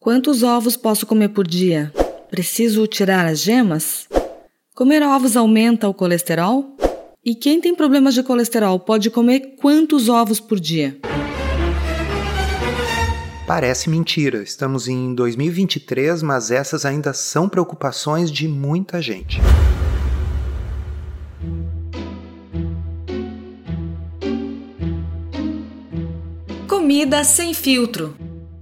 Quantos ovos posso comer por dia? Preciso tirar as gemas? Comer ovos aumenta o colesterol? E quem tem problemas de colesterol pode comer quantos ovos por dia? Parece mentira, estamos em 2023, mas essas ainda são preocupações de muita gente. Comida sem filtro.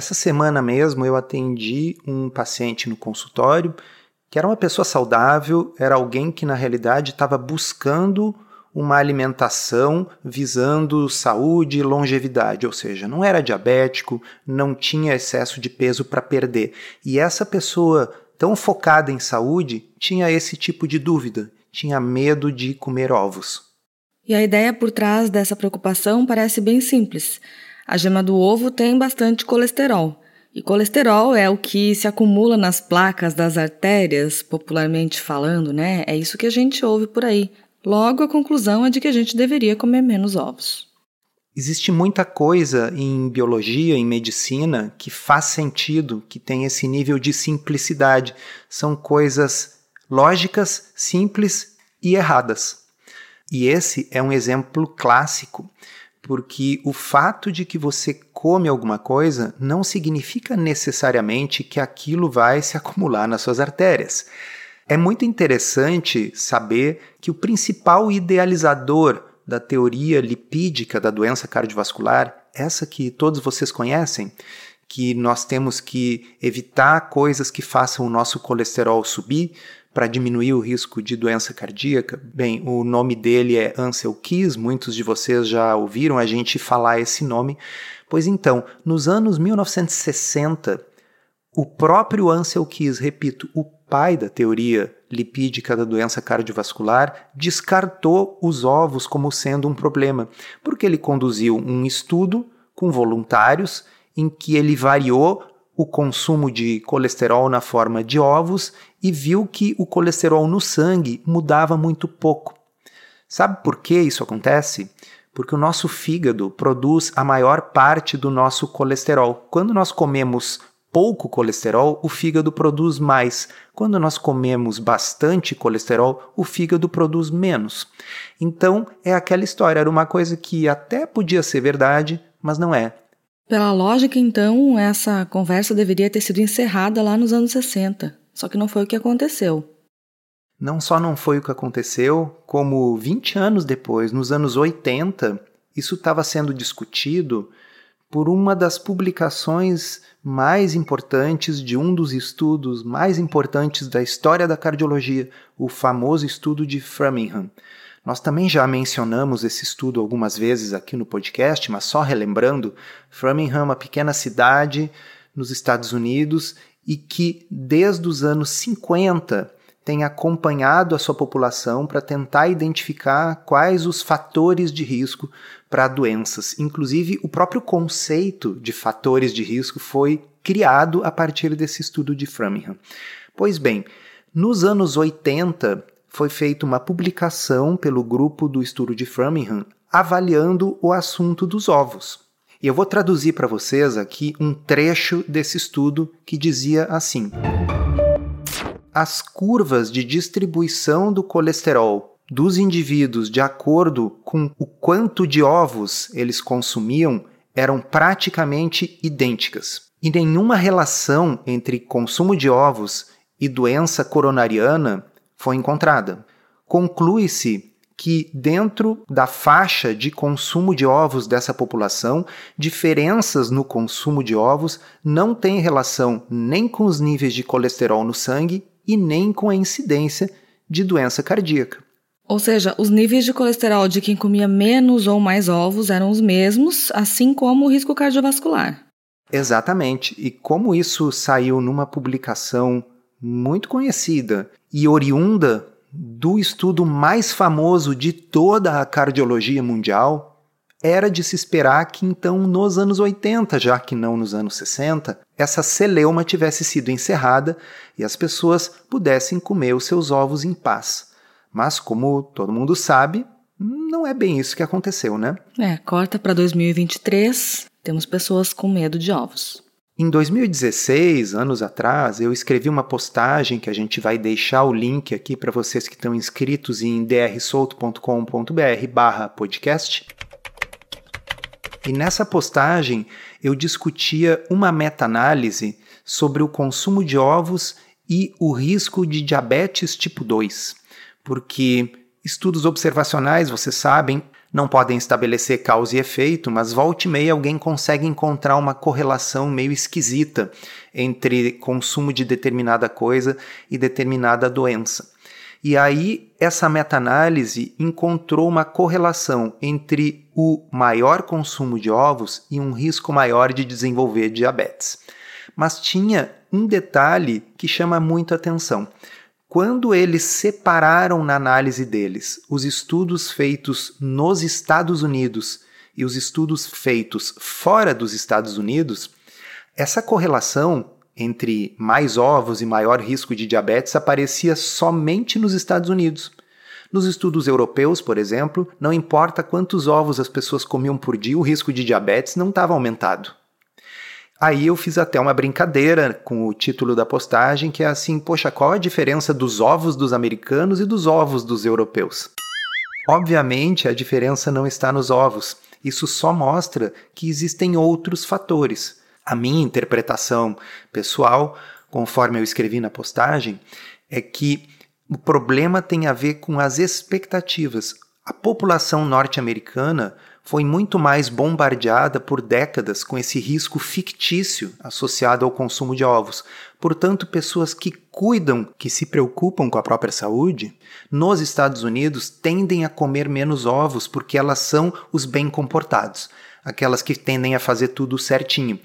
Essa semana mesmo eu atendi um paciente no consultório que era uma pessoa saudável, era alguém que na realidade estava buscando uma alimentação visando saúde e longevidade, ou seja, não era diabético, não tinha excesso de peso para perder. E essa pessoa tão focada em saúde tinha esse tipo de dúvida, tinha medo de comer ovos. E a ideia por trás dessa preocupação parece bem simples. A gema do ovo tem bastante colesterol. E colesterol é o que se acumula nas placas das artérias, popularmente falando, né? É isso que a gente ouve por aí. Logo, a conclusão é de que a gente deveria comer menos ovos. Existe muita coisa em biologia, em medicina, que faz sentido, que tem esse nível de simplicidade. São coisas lógicas, simples e erradas. E esse é um exemplo clássico porque o fato de que você come alguma coisa não significa necessariamente que aquilo vai se acumular nas suas artérias. É muito interessante saber que o principal idealizador da teoria lipídica da doença cardiovascular, essa que todos vocês conhecem, que nós temos que evitar coisas que façam o nosso colesterol subir, para diminuir o risco de doença cardíaca? Bem, o nome dele é Ansel Keys, muitos de vocês já ouviram a gente falar esse nome. Pois então, nos anos 1960, o próprio Ansel Keys, repito, o pai da teoria lipídica da doença cardiovascular, descartou os ovos como sendo um problema, porque ele conduziu um estudo com voluntários em que ele variou o consumo de colesterol na forma de ovos e viu que o colesterol no sangue mudava muito pouco. Sabe por que isso acontece? Porque o nosso fígado produz a maior parte do nosso colesterol. Quando nós comemos pouco colesterol, o fígado produz mais. Quando nós comemos bastante colesterol, o fígado produz menos. Então, é aquela história, era uma coisa que até podia ser verdade, mas não é. Pela lógica, então, essa conversa deveria ter sido encerrada lá nos anos 60. Só que não foi o que aconteceu. Não só não foi o que aconteceu, como 20 anos depois, nos anos 80, isso estava sendo discutido por uma das publicações mais importantes de um dos estudos mais importantes da história da cardiologia, o famoso estudo de Framingham. Nós também já mencionamos esse estudo algumas vezes aqui no podcast, mas só relembrando, Framingham é uma pequena cidade nos Estados Unidos e que desde os anos 50 tem acompanhado a sua população para tentar identificar quais os fatores de risco para doenças. Inclusive, o próprio conceito de fatores de risco foi criado a partir desse estudo de Framingham. Pois bem, nos anos 80, foi feita uma publicação pelo grupo do estudo de Framingham avaliando o assunto dos ovos. E eu vou traduzir para vocês aqui um trecho desse estudo que dizia assim: As curvas de distribuição do colesterol dos indivíduos de acordo com o quanto de ovos eles consumiam eram praticamente idênticas. E nenhuma relação entre consumo de ovos e doença coronariana foi encontrada. Conclui-se que, dentro da faixa de consumo de ovos dessa população, diferenças no consumo de ovos não têm relação nem com os níveis de colesterol no sangue e nem com a incidência de doença cardíaca. Ou seja, os níveis de colesterol de quem comia menos ou mais ovos eram os mesmos, assim como o risco cardiovascular. Exatamente. E como isso saiu numa publicação muito conhecida e oriunda do estudo mais famoso de toda a cardiologia mundial, era de se esperar que então nos anos 80, já que não nos anos 60, essa celeuma tivesse sido encerrada e as pessoas pudessem comer os seus ovos em paz. Mas como todo mundo sabe, não é bem isso que aconteceu, né? É, corta para 2023, temos pessoas com medo de ovos. Em 2016, anos atrás, eu escrevi uma postagem que a gente vai deixar o link aqui para vocês que estão inscritos em drsolto.com.br/podcast e nessa postagem eu discutia uma meta-análise sobre o consumo de ovos e o risco de diabetes tipo 2, porque estudos observacionais, vocês sabem, não podem estabelecer causa e efeito, mas volta e meia alguém consegue encontrar uma correlação meio esquisita entre consumo de determinada coisa e determinada doença. E aí, essa meta-análise encontrou uma correlação entre o maior consumo de ovos e um risco maior de desenvolver diabetes. Mas tinha um detalhe que chama muito atenção. Quando eles separaram na análise deles os estudos feitos nos Estados Unidos e os estudos feitos fora dos Estados Unidos, essa correlação entre mais ovos e maior risco de diabetes aparecia somente nos Estados Unidos. Nos estudos europeus, por exemplo, não importa quantos ovos as pessoas comiam por dia, o risco de diabetes não estava aumentado. Aí eu fiz até uma brincadeira com o título da postagem, que é assim: poxa, qual a diferença dos ovos dos americanos e dos ovos dos europeus? Obviamente, a diferença não está nos ovos. Isso só mostra que existem outros fatores. A minha interpretação pessoal, conforme eu escrevi na postagem, é que o problema tem a ver com as expectativas. A população norte-americana foi muito mais bombardeada por décadas com esse risco fictício associado ao consumo de ovos. Portanto, pessoas que cuidam, que se preocupam com a própria saúde, nos Estados Unidos tendem a comer menos ovos porque elas são os bem comportados aquelas que tendem a fazer tudo certinho.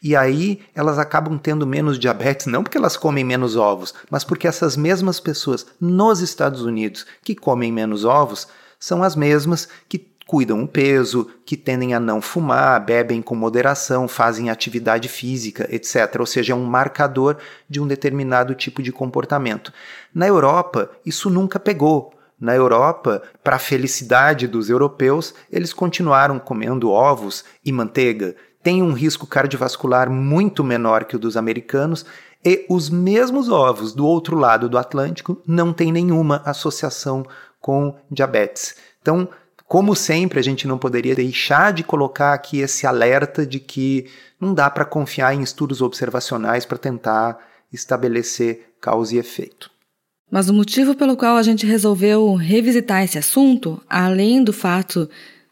E aí elas acabam tendo menos diabetes, não porque elas comem menos ovos, mas porque essas mesmas pessoas nos Estados Unidos que comem menos ovos são as mesmas que cuidam o peso, que tendem a não fumar, bebem com moderação, fazem atividade física, etc. Ou seja, é um marcador de um determinado tipo de comportamento. Na Europa, isso nunca pegou. Na Europa, para a felicidade dos europeus, eles continuaram comendo ovos e manteiga, têm um risco cardiovascular muito menor que o dos americanos e os mesmos ovos do outro lado do Atlântico não têm nenhuma associação com diabetes. Então, como sempre, a gente não poderia deixar de colocar aqui esse alerta de que não dá para confiar em estudos observacionais para tentar estabelecer causa e efeito. Mas o motivo pelo qual a gente resolveu revisitar esse assunto, além do fato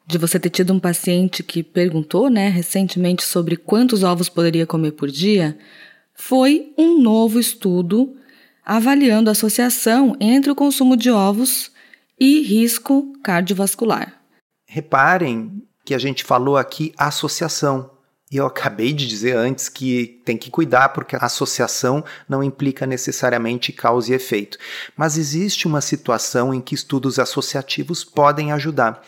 de você ter tido um paciente que perguntou, né, recentemente sobre quantos ovos poderia comer por dia, foi um novo estudo avaliando a associação entre o consumo de ovos e risco cardiovascular. Reparem que a gente falou aqui associação. E eu acabei de dizer antes que tem que cuidar porque a associação não implica necessariamente causa e efeito. Mas existe uma situação em que estudos associativos podem ajudar.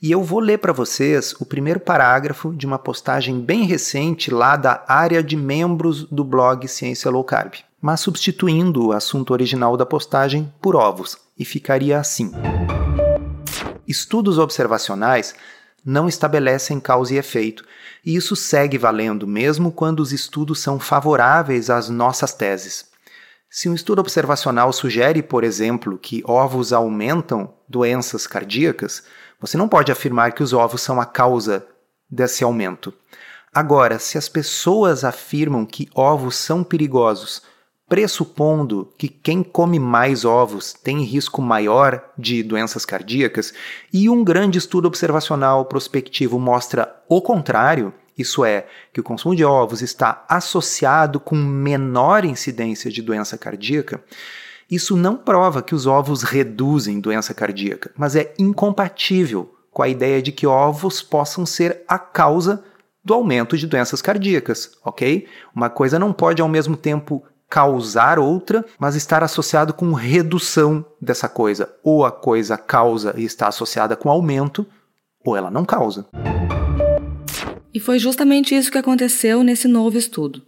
E eu vou ler para vocês o primeiro parágrafo de uma postagem bem recente lá da área de membros do blog Ciência Low Carb, mas substituindo o assunto original da postagem por ovos, e ficaria assim: Estudos observacionais não estabelecem causa e efeito, e isso segue valendo mesmo quando os estudos são favoráveis às nossas teses. Se um estudo observacional sugere, por exemplo, que ovos aumentam doenças cardíacas, você não pode afirmar que os ovos são a causa desse aumento. Agora, se as pessoas afirmam que ovos são perigosos pressupondo que quem come mais ovos tem risco maior de doenças cardíacas, e um grande estudo observacional prospectivo mostra o contrário, isso é, que o consumo de ovos está associado com menor incidência de doença cardíaca, isso não prova que os ovos reduzem doença cardíaca, mas é incompatível com a ideia de que ovos possam ser a causa do aumento de doenças cardíacas, ok? Uma coisa não pode ao mesmo tempo causar outra, mas estar associado com redução dessa coisa. Ou a coisa causa e está associada com aumento, ou ela não causa. E foi justamente isso que aconteceu nesse novo estudo.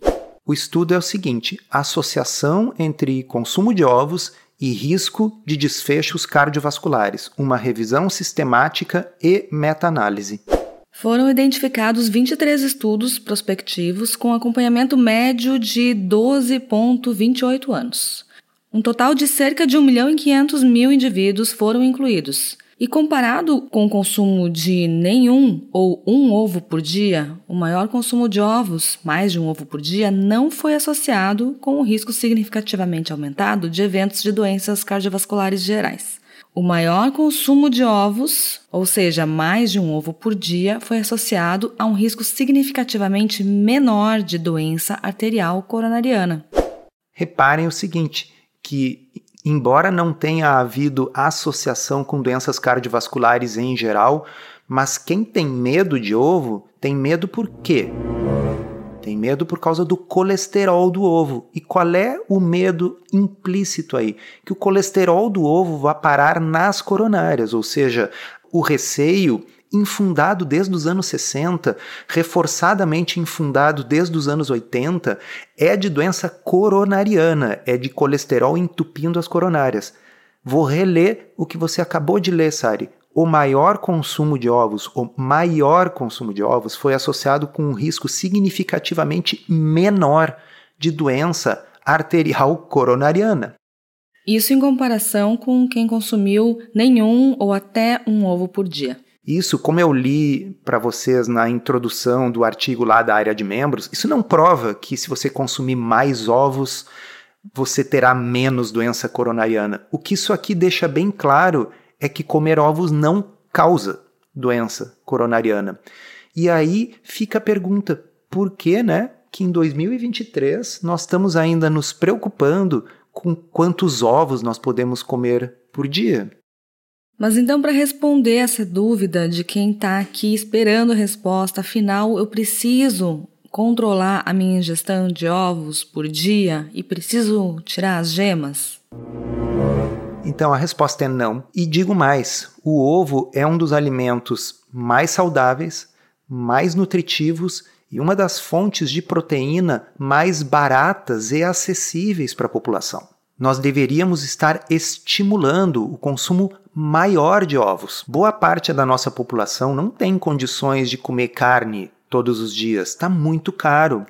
O estudo é o seguinte: a associação entre consumo de ovos e risco de desfechos cardiovasculares, uma revisão sistemática e meta-análise. Foram identificados 23 estudos prospectivos com acompanhamento médio de 12,28 anos. Um total de cerca de 1 milhão e 500 mil indivíduos foram incluídos. E comparado com o consumo de nenhum ou um ovo por dia, o maior consumo de ovos, mais de um ovo por dia, não foi associado com o risco significativamente aumentado de eventos de doenças cardiovasculares gerais. O maior consumo de ovos, ou seja, mais de um ovo por dia, foi associado a um risco significativamente menor de doença arterial coronariana. Reparem o seguinte, que embora não tenha havido associação com doenças cardiovasculares em geral, mas quem tem medo de ovo tem medo por quê? Tem medo por causa do colesterol do ovo. E qual é o medo implícito aí? Que o colesterol do ovo vá parar nas coronárias, ou seja, o receio infundado desde os anos 60, reforçadamente infundado desde os anos 80, é de doença coronariana, é de colesterol entupindo as coronárias. Vou reler o que você acabou de ler, Sari o maior consumo de ovos, o maior consumo de ovos foi associado com um risco significativamente menor de doença arterial coronariana. Isso em comparação com quem consumiu nenhum ou até um ovo por dia. Isso, como eu li para vocês na introdução do artigo lá da área de membros, isso não prova que se você consumir mais ovos, você terá menos doença coronariana. O que isso aqui deixa bem claro é que comer ovos não causa doença coronariana. E aí fica a pergunta: por que, né, que em 2023 nós estamos ainda nos preocupando com quantos ovos nós podemos comer por dia? Mas então, para responder essa dúvida de quem está aqui esperando a resposta, afinal, eu preciso controlar a minha ingestão de ovos por dia e preciso tirar as gemas? Então a resposta é não. E digo mais: o ovo é um dos alimentos mais saudáveis, mais nutritivos e uma das fontes de proteína mais baratas e acessíveis para a população. Nós deveríamos estar estimulando o consumo maior de ovos. Boa parte da nossa população não tem condições de comer carne todos os dias, está muito caro.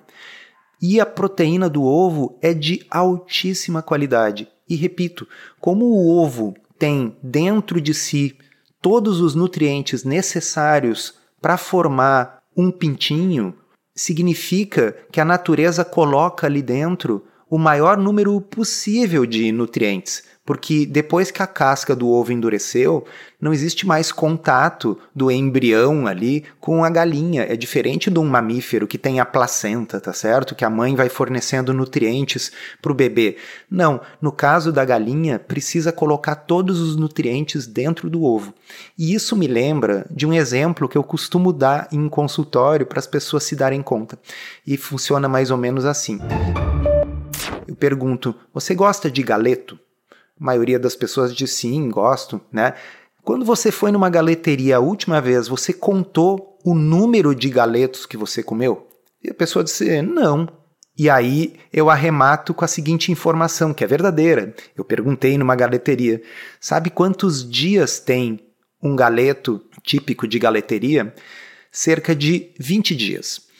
E a proteína do ovo é de altíssima qualidade. E repito, como o ovo tem dentro de si todos os nutrientes necessários para formar um pintinho, significa que a natureza coloca ali dentro o maior número possível de nutrientes porque depois que a casca do ovo endureceu, não existe mais contato do embrião ali com a galinha. É diferente de um mamífero que tem a placenta, tá certo? Que a mãe vai fornecendo nutrientes para o bebê. Não, no caso da galinha, precisa colocar todos os nutrientes dentro do ovo. E isso me lembra de um exemplo que eu costumo dar em consultório para as pessoas se darem conta. E funciona mais ou menos assim. Eu pergunto: você gosta de galeto? A maioria das pessoas diz sim, gosto, né? Quando você foi numa galeteria a última vez, você contou o número de galetos que você comeu? E a pessoa disse não. E aí eu arremato com a seguinte informação, que é verdadeira. Eu perguntei numa galeteria: sabe quantos dias tem um galeto típico de galeteria? Cerca de 20 dias.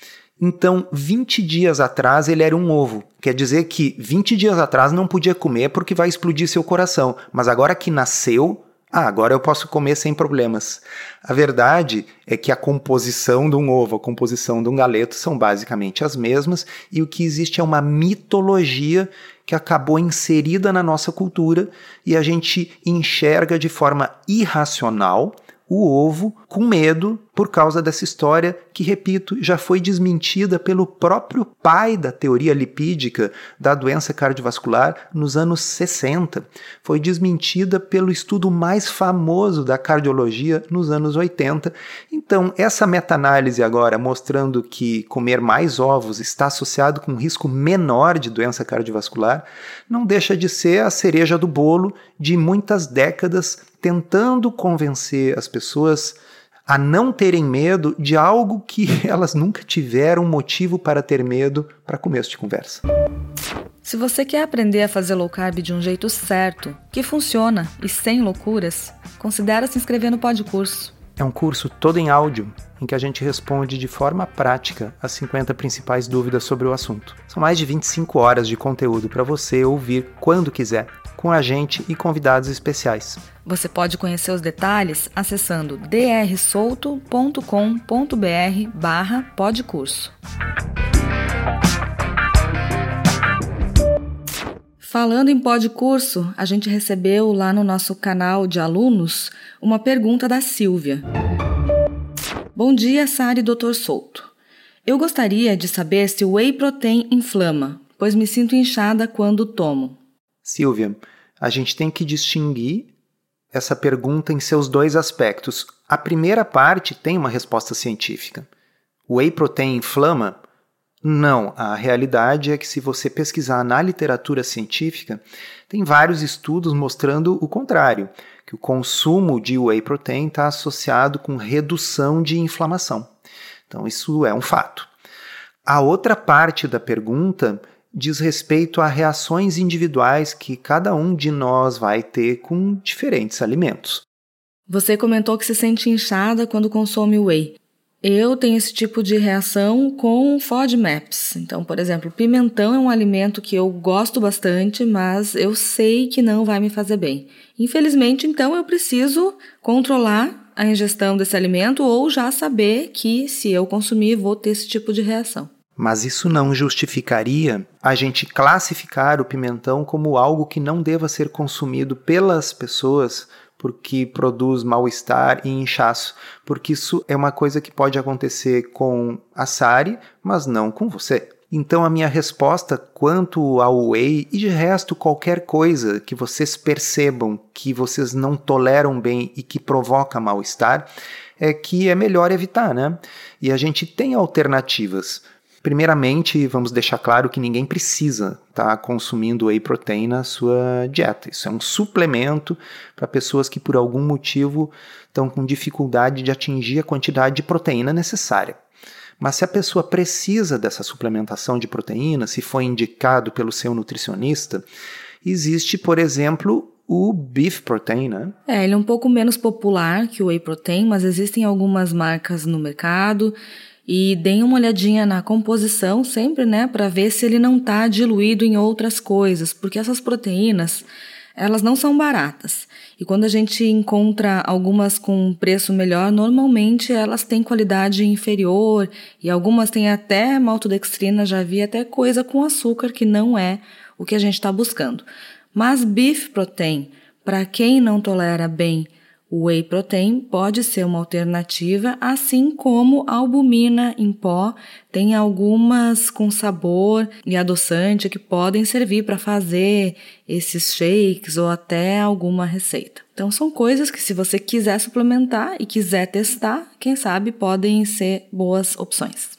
Então, 20 dias atrás ele era um ovo. Quer dizer que 20 dias atrás não podia comer porque vai explodir seu coração. Mas agora que nasceu, ah, agora eu posso comer sem problemas. A verdade é que a composição de um ovo, a composição de um galeto são basicamente as mesmas e o que existe é uma mitologia que acabou inserida na nossa cultura e a gente enxerga de forma irracional o ovo com medo por causa dessa história que, repito, já foi desmentida pelo próprio pai da teoria lipídica da doença cardiovascular nos anos 60. Foi desmentida pelo estudo mais famoso da cardiologia nos anos 80. Então, essa meta-análise agora mostrando que comer mais ovos está associado com um risco menor de doença cardiovascular, não deixa de ser a cereja do bolo de muitas décadas tentando convencer as pessoas a não terem medo de algo que elas nunca tiveram motivo para ter medo para começo de conversa. Se você quer aprender a fazer low carb de um jeito certo, que funciona e sem loucuras, considere se inscrever no Podcurso. É um curso todo em áudio em que a gente responde de forma prática as 50 principais dúvidas sobre o assunto. São mais de 25 horas de conteúdo para você ouvir quando quiser com a gente e convidados especiais. Você pode conhecer os detalhes acessando drsolto.com.br barra podcurso. Falando em podcurso, a gente recebeu lá no nosso canal de alunos uma pergunta da Silvia. Bom dia, Sara e Dr. Souto. Eu gostaria de saber se o whey protein inflama, pois me sinto inchada quando tomo. Silvia, a gente tem que distinguir essa pergunta em seus dois aspectos. A primeira parte tem uma resposta científica. O whey protein inflama? Não, a realidade é que se você pesquisar na literatura científica, tem vários estudos mostrando o contrário, que o consumo de whey protein está associado com redução de inflamação. Então isso é um fato. A outra parte da pergunta diz respeito a reações individuais que cada um de nós vai ter com diferentes alimentos. Você comentou que se sente inchada quando consome whey. Eu tenho esse tipo de reação com FODMAPs. Então, por exemplo, pimentão é um alimento que eu gosto bastante, mas eu sei que não vai me fazer bem. Infelizmente, então, eu preciso controlar a ingestão desse alimento ou já saber que se eu consumir vou ter esse tipo de reação. Mas isso não justificaria a gente classificar o pimentão como algo que não deva ser consumido pelas pessoas porque produz mal-estar e inchaço, porque isso é uma coisa que pode acontecer com a Sari, mas não com você. Então a minha resposta quanto ao whey e de resto qualquer coisa que vocês percebam que vocês não toleram bem e que provoca mal-estar é que é melhor evitar, né? E a gente tem alternativas. Primeiramente, vamos deixar claro que ninguém precisa estar tá consumindo whey protein na sua dieta. Isso é um suplemento para pessoas que por algum motivo estão com dificuldade de atingir a quantidade de proteína necessária. Mas se a pessoa precisa dessa suplementação de proteína, se foi indicado pelo seu nutricionista, existe, por exemplo, o beef protein, né? É, ele é um pouco menos popular que o whey protein, mas existem algumas marcas no mercado e deem uma olhadinha na composição sempre, né, para ver se ele não está diluído em outras coisas, porque essas proteínas, elas não são baratas. E quando a gente encontra algumas com preço melhor, normalmente elas têm qualidade inferior e algumas têm até maltodextrina, já vi até coisa com açúcar que não é o que a gente está buscando. Mas beef protein, para quem não tolera bem o whey protein pode ser uma alternativa, assim como a albumina em pó. Tem algumas com sabor e adoçante que podem servir para fazer esses shakes ou até alguma receita. Então são coisas que se você quiser suplementar e quiser testar, quem sabe podem ser boas opções.